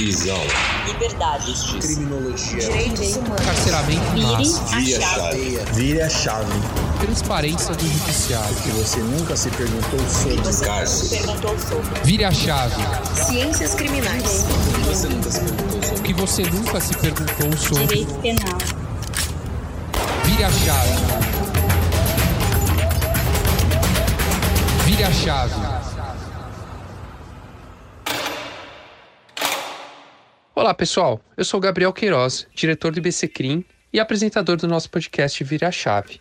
Prisão. Liberdade. Justiça. Criminologia. Direitos humanos. Carceramento. Vire a chave. Vire a chave. Transparência do judiciário. Que você nunca se perguntou sobre. Você Cárcere. perguntou sobre. Vire a chave. Ciências criminais. Você nunca se perguntou O sobre. que você nunca se perguntou sobre. Direito penal. Vire a chave. Vire a chave. Olá, pessoal. Eu sou Gabriel Queiroz, diretor do IBC Crim e apresentador do nosso podcast Vire a Chave.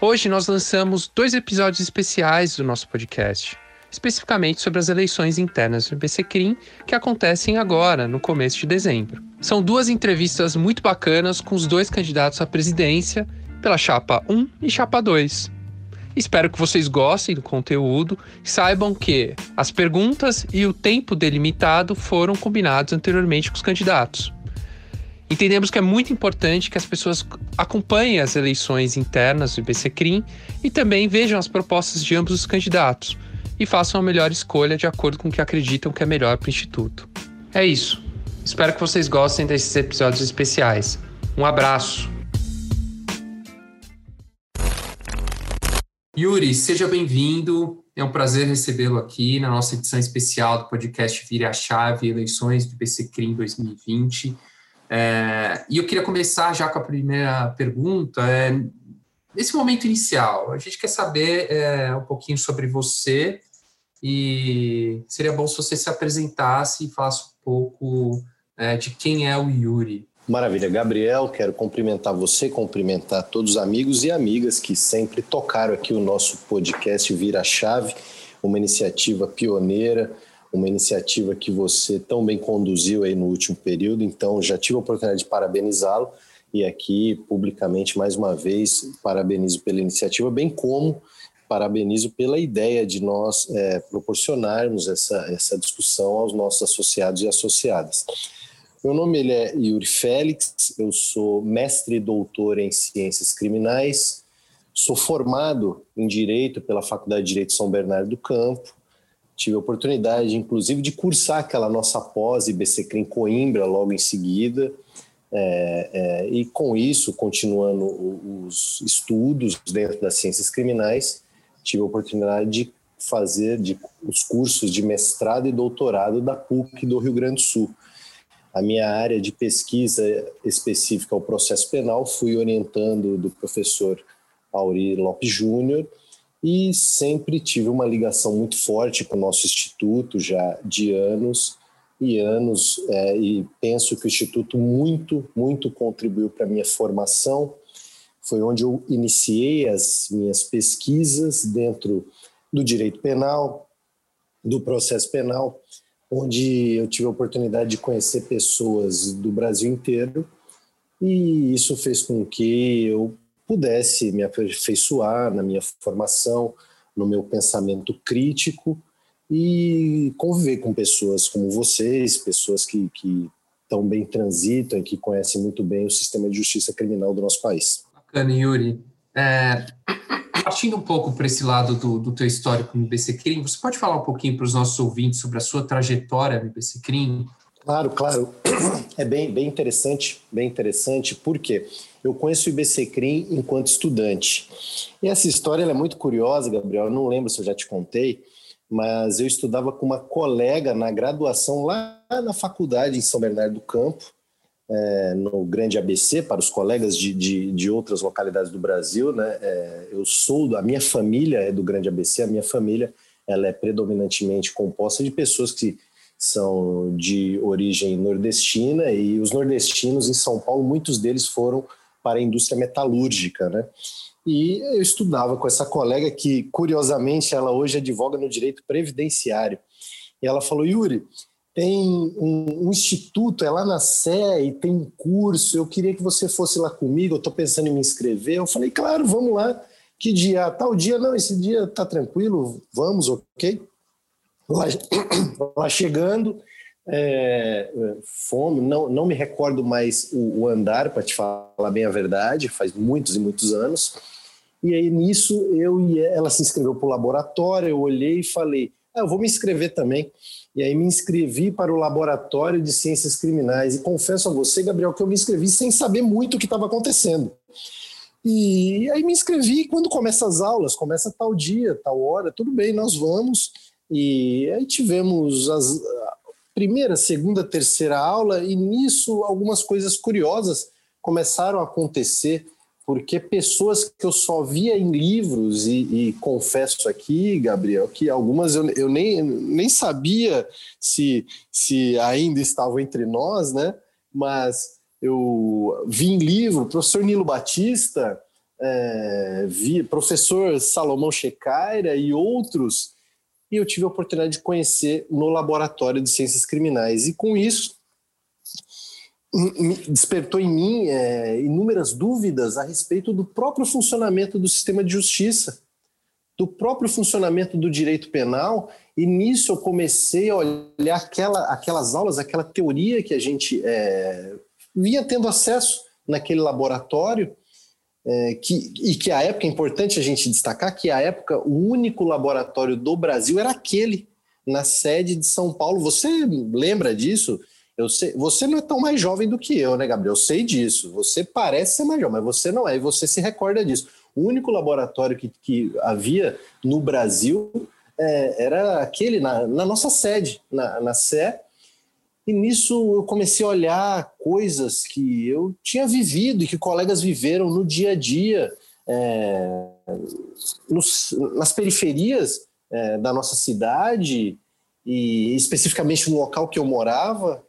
Hoje nós lançamos dois episódios especiais do nosso podcast, especificamente sobre as eleições internas do IBC Crim que acontecem agora, no começo de dezembro. São duas entrevistas muito bacanas com os dois candidatos à presidência pela chapa 1 e chapa 2. Espero que vocês gostem do conteúdo saibam que as perguntas e o tempo delimitado foram combinados anteriormente com os candidatos. Entendemos que é muito importante que as pessoas acompanhem as eleições internas do IBCCRIM e também vejam as propostas de ambos os candidatos e façam a melhor escolha de acordo com o que acreditam que é melhor para o Instituto. É isso. Espero que vocês gostem desses episódios especiais. Um abraço! Yuri, seja bem-vindo. É um prazer recebê-lo aqui na nossa edição especial do podcast Vire a Chave Eleições do IBCCRIM 2020. É, e eu queria começar já com a primeira pergunta. É, nesse momento inicial, a gente quer saber é, um pouquinho sobre você e seria bom se você se apresentasse e falasse um pouco é, de quem é o Yuri. Maravilha, Gabriel, quero cumprimentar você, cumprimentar todos os amigos e amigas que sempre tocaram aqui o nosso podcast Vira Chave, uma iniciativa pioneira, uma iniciativa que você tão bem conduziu aí no último período, então já tive a oportunidade de parabenizá-lo e aqui publicamente mais uma vez parabenizo pela iniciativa, bem como parabenizo pela ideia de nós é, proporcionarmos essa, essa discussão aos nossos associados e associadas. Meu nome ele é Yuri Félix, eu sou mestre e doutor em ciências criminais, sou formado em Direito pela Faculdade de Direito São Bernardo do Campo, tive a oportunidade, inclusive, de cursar aquela nossa pós IBC em Coimbra logo em seguida, é, é, e com isso, continuando os estudos dentro das ciências criminais, tive a oportunidade de fazer de, os cursos de mestrado e doutorado da PUC do Rio Grande do Sul. A minha área de pesquisa específica ao processo penal fui orientando do professor Auri Lopes Júnior e sempre tive uma ligação muito forte com o nosso instituto já de anos e anos é, e penso que o instituto muito muito contribuiu para minha formação. Foi onde eu iniciei as minhas pesquisas dentro do direito penal do processo penal onde eu tive a oportunidade de conhecer pessoas do Brasil inteiro e isso fez com que eu pudesse me aperfeiçoar na minha formação, no meu pensamento crítico e conviver com pessoas como vocês, pessoas que, que tão bem transitam e que conhecem muito bem o sistema de justiça criminal do nosso país. Bacana, Yuri. É, partindo um pouco para esse lado do, do teu histórico no IBC Crim, você pode falar um pouquinho para os nossos ouvintes sobre a sua trajetória no IBC Crim? Claro, claro. É bem, bem interessante, bem interessante, porque eu conheço o IBC Crim enquanto estudante. E essa história é muito curiosa, Gabriel. Eu não lembro se eu já te contei, mas eu estudava com uma colega na graduação lá na faculdade em São Bernardo do Campo, é, no Grande ABC, para os colegas de, de, de outras localidades do Brasil. Né? É, eu sou, a minha família é do Grande ABC, a minha família ela é predominantemente composta de pessoas que são de origem nordestina e os nordestinos em São Paulo, muitos deles foram para a indústria metalúrgica, né? E eu estudava com essa colega que, curiosamente, ela hoje advoga no direito previdenciário. E ela falou, Yuri, tem um, um, instituto, é lá na e tem um curso, eu queria que você fosse lá comigo, eu estou pensando em me inscrever. Eu falei, claro, vamos lá. Que dia? Tal dia? Não, esse dia está tranquilo, vamos, ok? Lá, lá chegando, é, fome, não, não me recordo mais o, o andar, para te falar bem a verdade, faz muitos e muitos anos. E aí nisso eu e ela se inscreveu para o laboratório, eu olhei e falei, ah, eu vou me inscrever também. E aí me inscrevi para o Laboratório de Ciências Criminais. E confesso a você, Gabriel, que eu me inscrevi sem saber muito o que estava acontecendo. E aí me inscrevi, quando começa as aulas, começa tal dia, tal hora, tudo bem, nós vamos. E aí tivemos as primeira, segunda, terceira aula, e nisso algumas coisas curiosas começaram a acontecer, porque pessoas que eu só via em livros, e, e confesso aqui, Gabriel, que algumas eu, eu nem, nem sabia se, se ainda estavam entre nós, né? Mas eu vi em livro, professor Nilo Batista, é, vi professor Salomão Checaira e outros, e eu tive a oportunidade de conhecer no Laboratório de Ciências Criminais. E com isso, despertou em mim é, inúmeras dúvidas a respeito do próprio funcionamento do sistema de justiça, do próprio funcionamento do direito penal, e nisso eu comecei a olhar aquela, aquelas aulas, aquela teoria que a gente é, vinha tendo acesso naquele laboratório, é, que, e que a época, é importante a gente destacar que a época o único laboratório do Brasil era aquele, na sede de São Paulo. Você lembra disso? Eu sei, você não é tão mais jovem do que eu, né, Gabriel? Eu sei disso. Você parece ser mais jovem, mas você não é, e você se recorda disso. O único laboratório que, que havia no Brasil é, era aquele, na, na nossa sede, na, na Sé, e nisso eu comecei a olhar coisas que eu tinha vivido e que colegas viveram no dia a dia, é, nos, nas periferias é, da nossa cidade e especificamente no local que eu morava,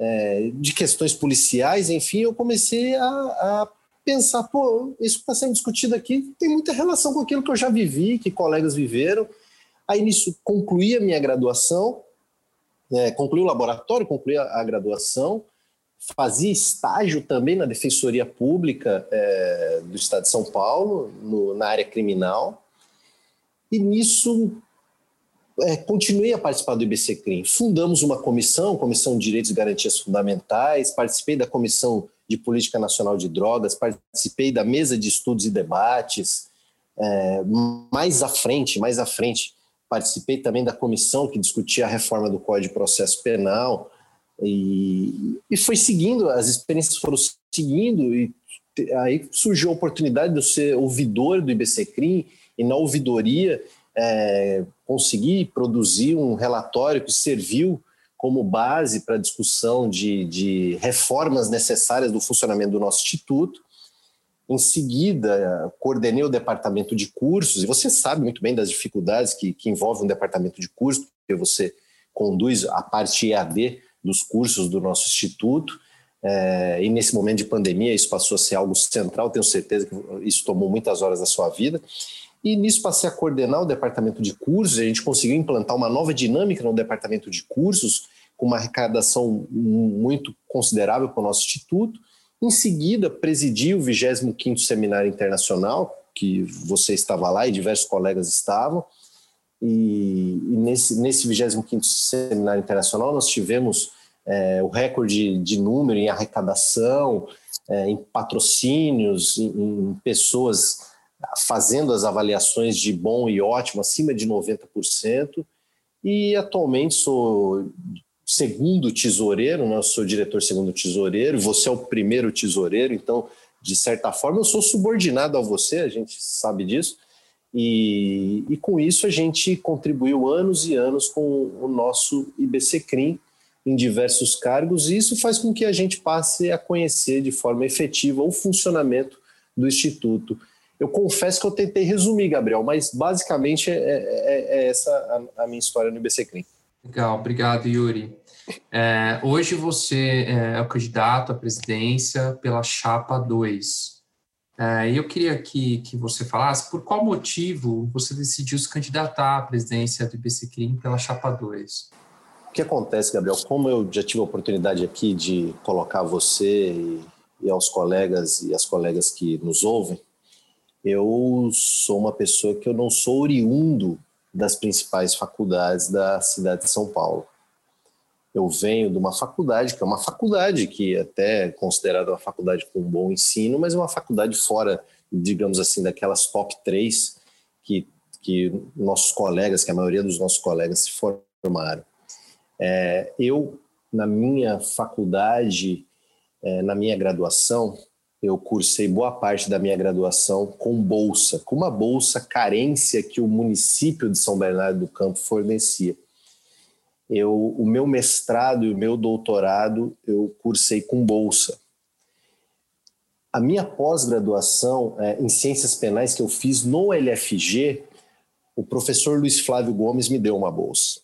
é, de questões policiais, enfim, eu comecei a, a pensar, pô, isso que está sendo discutido aqui tem muita relação com aquilo que eu já vivi, que colegas viveram. Aí nisso concluí a minha graduação é, concluí o laboratório, concluí a, a, graduação, fazia estágio também na Defensoria Pública é, do Estado de São Paulo, no, na área criminal, e nisso é, continuei a participar do IBCCRIM. Fundamos uma comissão, Comissão de Direitos e Garantias Fundamentais, participei da Comissão de Política Nacional de Drogas, participei da mesa de estudos e debates. É, mais à frente, mais à frente, participei também da comissão que discutia a reforma do Código de Processo Penal e, e foi seguindo, as experiências foram seguindo e aí surgiu a oportunidade de eu ser ouvidor do IBCCRIM e na ouvidoria é, conseguir produzir um relatório que serviu como base para a discussão de, de reformas necessárias do funcionamento do nosso instituto em seguida, coordenei o departamento de cursos, e você sabe muito bem das dificuldades que, que envolvem um departamento de cursos, porque você conduz a parte EAD dos cursos do nosso instituto, é, e nesse momento de pandemia isso passou a ser algo central, tenho certeza que isso tomou muitas horas da sua vida. E nisso passei a coordenar o departamento de cursos, a gente conseguiu implantar uma nova dinâmica no departamento de cursos, com uma arrecadação muito considerável para o nosso instituto, em seguida, presidi o 25º Seminário Internacional, que você estava lá e diversos colegas estavam, e, e nesse, nesse 25º Seminário Internacional nós tivemos é, o recorde de número em arrecadação, é, em patrocínios, em, em pessoas fazendo as avaliações de bom e ótimo, acima de 90%, e atualmente sou segundo tesoureiro, né? sou diretor segundo tesoureiro, você é o primeiro tesoureiro, então, de certa forma, eu sou subordinado a você, a gente sabe disso, e, e com isso a gente contribuiu anos e anos com o nosso IBCCRIM em diversos cargos, e isso faz com que a gente passe a conhecer de forma efetiva o funcionamento do Instituto. Eu confesso que eu tentei resumir, Gabriel, mas basicamente é, é, é essa a, a minha história no IBCCRIM. Legal, obrigado, Yuri. É, hoje você é, é o candidato à presidência pela Chapa 2. É, e eu queria que, que você falasse por qual motivo você decidiu se candidatar à presidência do IBCCRIM pela Chapa 2. O que acontece, Gabriel? Como eu já tive a oportunidade aqui de colocar você e, e aos colegas e as colegas que nos ouvem, eu sou uma pessoa que eu não sou oriundo das principais faculdades da cidade de São Paulo. Eu venho de uma faculdade, que é uma faculdade que é até é considerada uma faculdade com bom ensino, mas é uma faculdade fora, digamos assim, daquelas top três que que nossos colegas, que a maioria dos nossos colegas se formaram. É, eu, na minha faculdade, é, na minha graduação, eu cursei boa parte da minha graduação com bolsa, com uma bolsa carência que o município de São Bernardo do Campo fornecia. Eu, o meu mestrado e o meu doutorado eu cursei com bolsa. A minha pós-graduação é, em ciências penais que eu fiz no LFG, o professor Luiz Flávio Gomes me deu uma bolsa.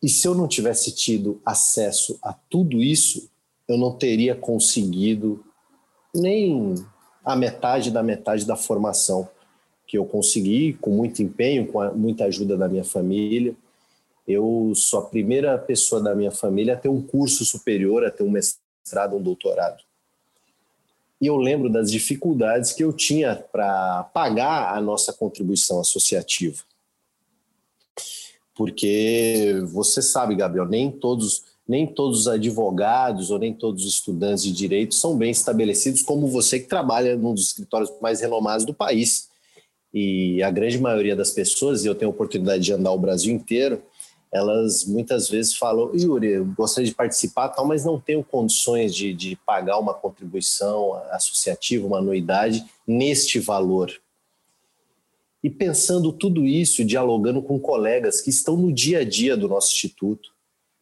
E se eu não tivesse tido acesso a tudo isso, eu não teria conseguido nem a metade da metade da formação que eu consegui, com muito empenho, com a, muita ajuda da minha família. Eu sou a primeira pessoa da minha família a ter um curso superior, a ter um mestrado, um doutorado. E eu lembro das dificuldades que eu tinha para pagar a nossa contribuição associativa. Porque você sabe, Gabriel, nem todos nem todos os advogados ou nem todos os estudantes de direito são bem estabelecidos, como você que trabalha num dos escritórios mais renomados do país. E a grande maioria das pessoas, e eu tenho a oportunidade de andar o Brasil inteiro, elas muitas vezes falam: Yuri, eu gostaria de participar, tal, mas não tenho condições de, de pagar uma contribuição associativa, uma anuidade neste valor. E pensando tudo isso, dialogando com colegas que estão no dia a dia do nosso instituto,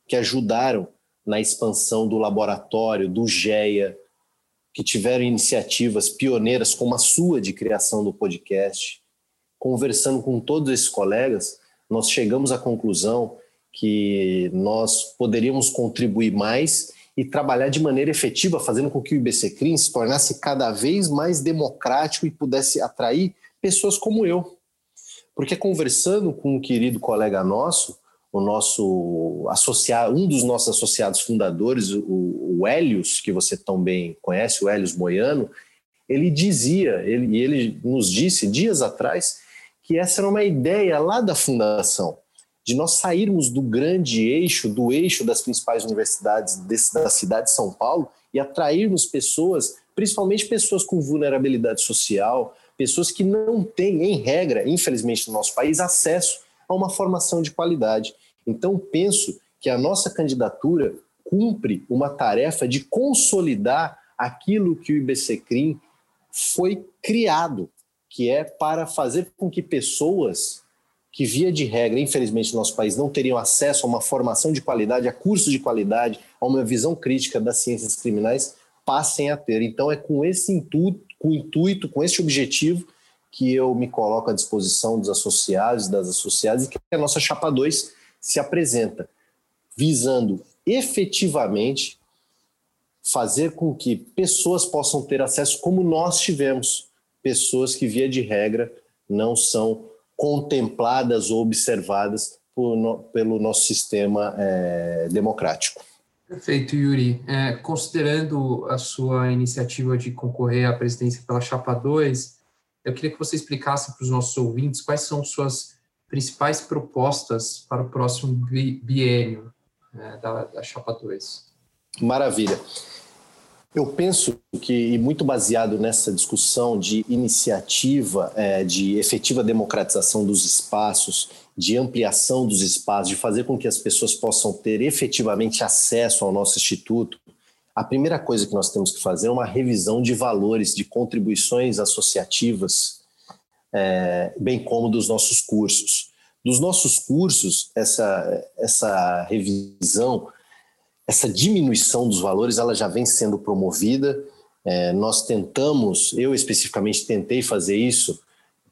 que ajudaram na expansão do laboratório, do GEA, que tiveram iniciativas pioneiras como a sua de criação do podcast. Conversando com todos esses colegas, nós chegamos à conclusão que nós poderíamos contribuir mais e trabalhar de maneira efetiva, fazendo com que o IBC Crim se tornasse cada vez mais democrático e pudesse atrair pessoas como eu. Porque conversando com um querido colega nosso, o nosso associado, um dos nossos associados fundadores, o, o Helios, que você tão bem conhece, o Helios Moiano, ele dizia, ele, ele nos disse dias atrás, que essa era uma ideia lá da fundação, de nós sairmos do grande eixo, do eixo das principais universidades desse, da cidade de São Paulo e atrairmos pessoas, principalmente pessoas com vulnerabilidade social, pessoas que não têm, em regra, infelizmente no nosso país, acesso a uma formação de qualidade. Então, penso que a nossa candidatura cumpre uma tarefa de consolidar aquilo que o IBCCRIM foi criado, que é para fazer com que pessoas que, via de regra, infelizmente, no nosso país não teriam acesso a uma formação de qualidade, a cursos de qualidade, a uma visão crítica das ciências criminais, passem a ter. Então, é com esse intuito, com intuito, com esse objetivo, que eu me coloco à disposição dos associados, das associadas, e que a nossa Chapa 2 se apresenta, visando efetivamente fazer com que pessoas possam ter acesso como nós tivemos, pessoas que, via de regra, não são contempladas ou observadas por, pelo nosso sistema é, democrático. Perfeito, Yuri. É, considerando a sua iniciativa de concorrer à presidência pela Chapa 2, eu queria que você explicasse para os nossos ouvintes quais são suas principais propostas para o próximo biênio né, da, da Chapa 2. Maravilha. Eu penso que, e muito baseado nessa discussão de iniciativa, é, de efetiva democratização dos espaços, de ampliação dos espaços, de fazer com que as pessoas possam ter efetivamente acesso ao nosso instituto, a primeira coisa que nós temos que fazer é uma revisão de valores, de contribuições associativas, é, bem como dos nossos cursos. Dos nossos cursos, essa, essa revisão, essa diminuição dos valores, ela já vem sendo promovida. É, nós tentamos, eu especificamente tentei fazer isso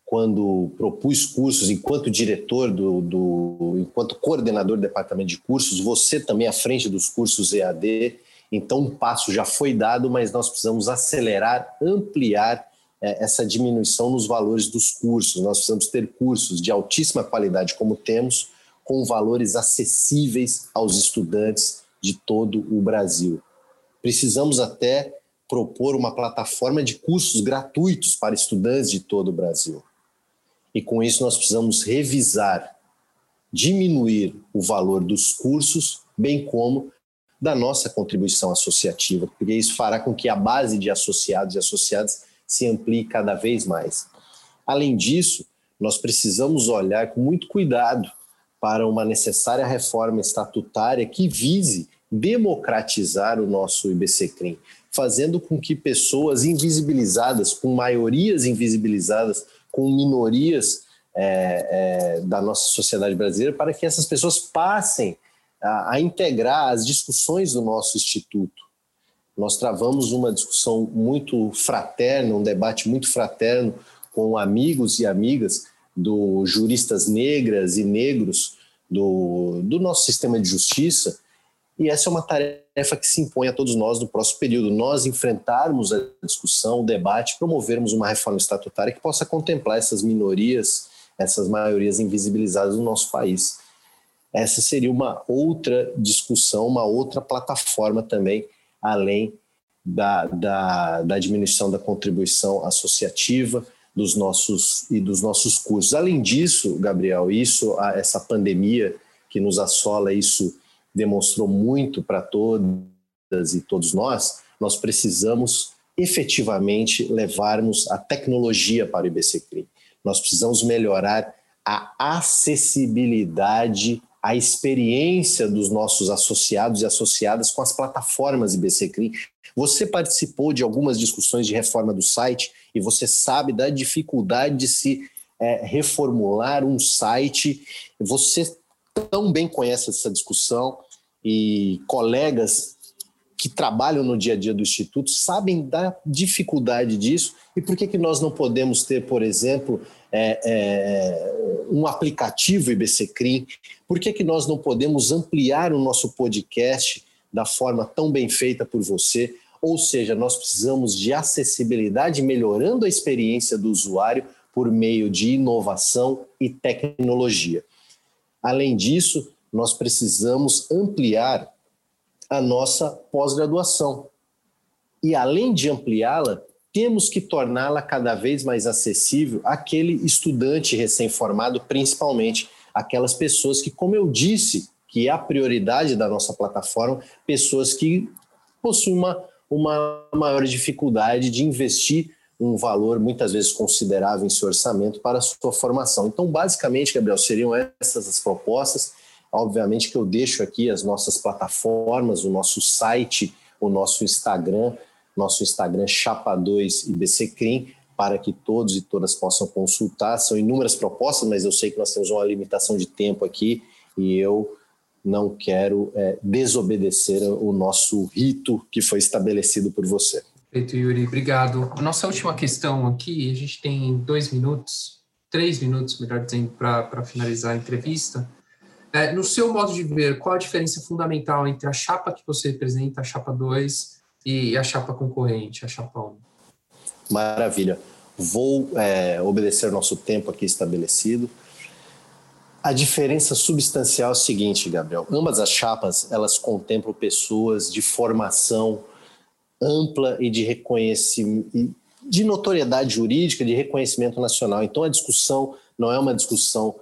quando propus cursos, enquanto diretor do, do, enquanto coordenador do departamento de cursos, você também à frente dos cursos EAD, então, um passo já foi dado, mas nós precisamos acelerar, ampliar essa diminuição nos valores dos cursos. Nós precisamos ter cursos de altíssima qualidade, como temos, com valores acessíveis aos estudantes de todo o Brasil. Precisamos até propor uma plataforma de cursos gratuitos para estudantes de todo o Brasil. E com isso nós precisamos revisar, diminuir o valor dos cursos, bem como da nossa contribuição associativa, porque isso fará com que a base de associados e associadas se amplie cada vez mais. Além disso, nós precisamos olhar com muito cuidado para uma necessária reforma estatutária que vise democratizar o nosso IBCCRIM, fazendo com que pessoas invisibilizadas, com maiorias invisibilizadas, com minorias é, é, da nossa sociedade brasileira, para que essas pessoas passem a, a integrar as discussões do nosso instituto. Nós travamos uma discussão muito fraterna, um debate muito fraterno com amigos e amigas do juristas negras e negros do, do nosso sistema de justiça, e essa é uma tarefa que se impõe a todos nós no próximo período, nós enfrentarmos a discussão, o debate, promovermos uma reforma estatutária que possa contemplar essas minorias, essas maiorias invisibilizadas no nosso país. Essa seria uma outra discussão, uma outra plataforma também, além da, da, da diminuição da contribuição associativa, dos nossos e dos nossos cursos. Além disso, Gabriel, isso essa pandemia que nos assola, isso demonstrou muito para todas e todos nós, nós precisamos efetivamente levarmos a tecnologia para o IBCCRI. Nós precisamos melhorar a acessibilidade, a experiência dos nossos associados e associadas com as plataformas IBCCRI. Você participou de algumas discussões de reforma do site e você sabe da dificuldade de se é, reformular um site. Você tão bem conhece essa discussão e colegas que trabalham no dia a dia do Instituto sabem da dificuldade disso e por que, que nós não podemos ter, por exemplo, é, é, um aplicativo IBCCRIM? Por que, que nós não podemos ampliar o nosso podcast da forma tão bem feita por você? Ou seja, nós precisamos de acessibilidade, melhorando a experiência do usuário por meio de inovação e tecnologia. Além disso, nós precisamos ampliar a nossa pós-graduação. E além de ampliá-la, temos que torná-la cada vez mais acessível àquele estudante recém-formado, principalmente aquelas pessoas que, como eu disse, que é a prioridade da nossa plataforma, pessoas que possuem uma, uma maior dificuldade de investir um valor muitas vezes considerável em seu orçamento para a sua formação. Então, basicamente, Gabriel, seriam essas as propostas Obviamente que eu deixo aqui as nossas plataformas, o nosso site, o nosso Instagram, nosso Instagram Chapa2 IBCCrim, para que todos e todas possam consultar. São inúmeras propostas, mas eu sei que nós temos uma limitação de tempo aqui e eu não quero é, desobedecer o nosso rito que foi estabelecido por você. Perfeito, Yuri, obrigado. A nossa última questão aqui, a gente tem dois minutos, três minutos, melhor dizendo, para finalizar a entrevista. É, no seu modo de ver, qual a diferença fundamental entre a chapa que você representa, a chapa 2, e a chapa concorrente, a chapa 1? Maravilha. Vou é, obedecer nosso tempo aqui estabelecido. A diferença substancial é o seguinte, Gabriel. Ambas as chapas, elas contemplam pessoas de formação ampla e de reconhecimento, de notoriedade jurídica, de reconhecimento nacional. Então, a discussão não é uma discussão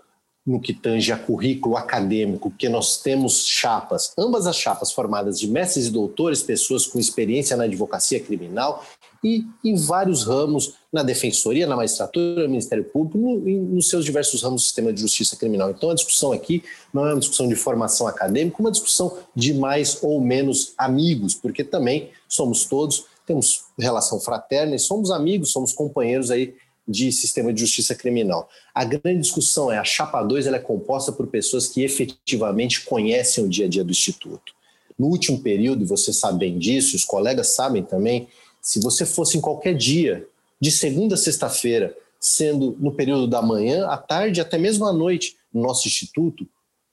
no que tange a currículo acadêmico, porque nós temos chapas, ambas as chapas formadas de mestres e doutores, pessoas com experiência na advocacia criminal e em vários ramos, na defensoria, na magistratura, no Ministério Público, no, nos seus diversos ramos do sistema de justiça criminal. Então a discussão aqui não é uma discussão de formação acadêmica, uma discussão de mais ou menos amigos, porque também somos todos, temos relação fraterna e somos amigos, somos companheiros aí de sistema de justiça criminal. A grande discussão é a chapa 2 ela é composta por pessoas que efetivamente conhecem o dia a dia do instituto. No último período, você sabe bem disso, os colegas sabem também, se você fosse em qualquer dia, de segunda a sexta-feira, sendo no período da manhã, à tarde, até mesmo à noite, no nosso instituto,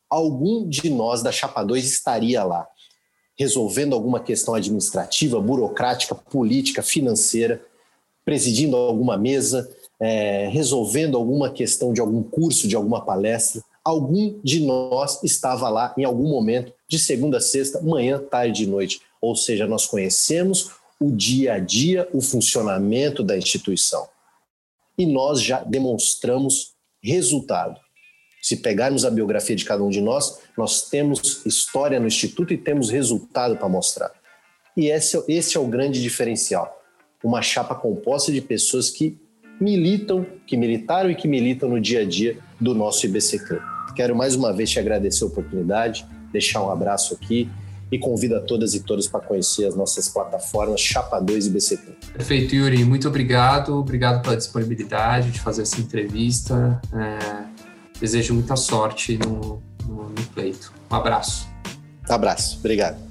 algum de nós da chapa 2 estaria lá, resolvendo alguma questão administrativa, burocrática, política, financeira, presidindo alguma mesa, é, resolvendo alguma questão de algum curso, de alguma palestra. Algum de nós estava lá em algum momento, de segunda a sexta, manhã, tarde e noite. Ou seja, nós conhecemos o dia a dia, o funcionamento da instituição. E nós já demonstramos resultado. Se pegarmos a biografia de cada um de nós, nós temos história no Instituto e temos resultado para mostrar. E esse, esse é o grande diferencial. Uma chapa composta de pessoas que militam, que militaram e que militam no dia a dia do nosso IBCCRIM. Quero mais uma vez te agradecer a oportunidade, deixar um abraço aqui e convido a todas e todos para conhecer as nossas plataformas Chapa 2 e BCP. Perfeito, Yuri. Muito obrigado. Obrigado pela disponibilidade de fazer essa entrevista. É, desejo muita sorte no, no, no pleito. Um abraço. Abraço. Obrigado.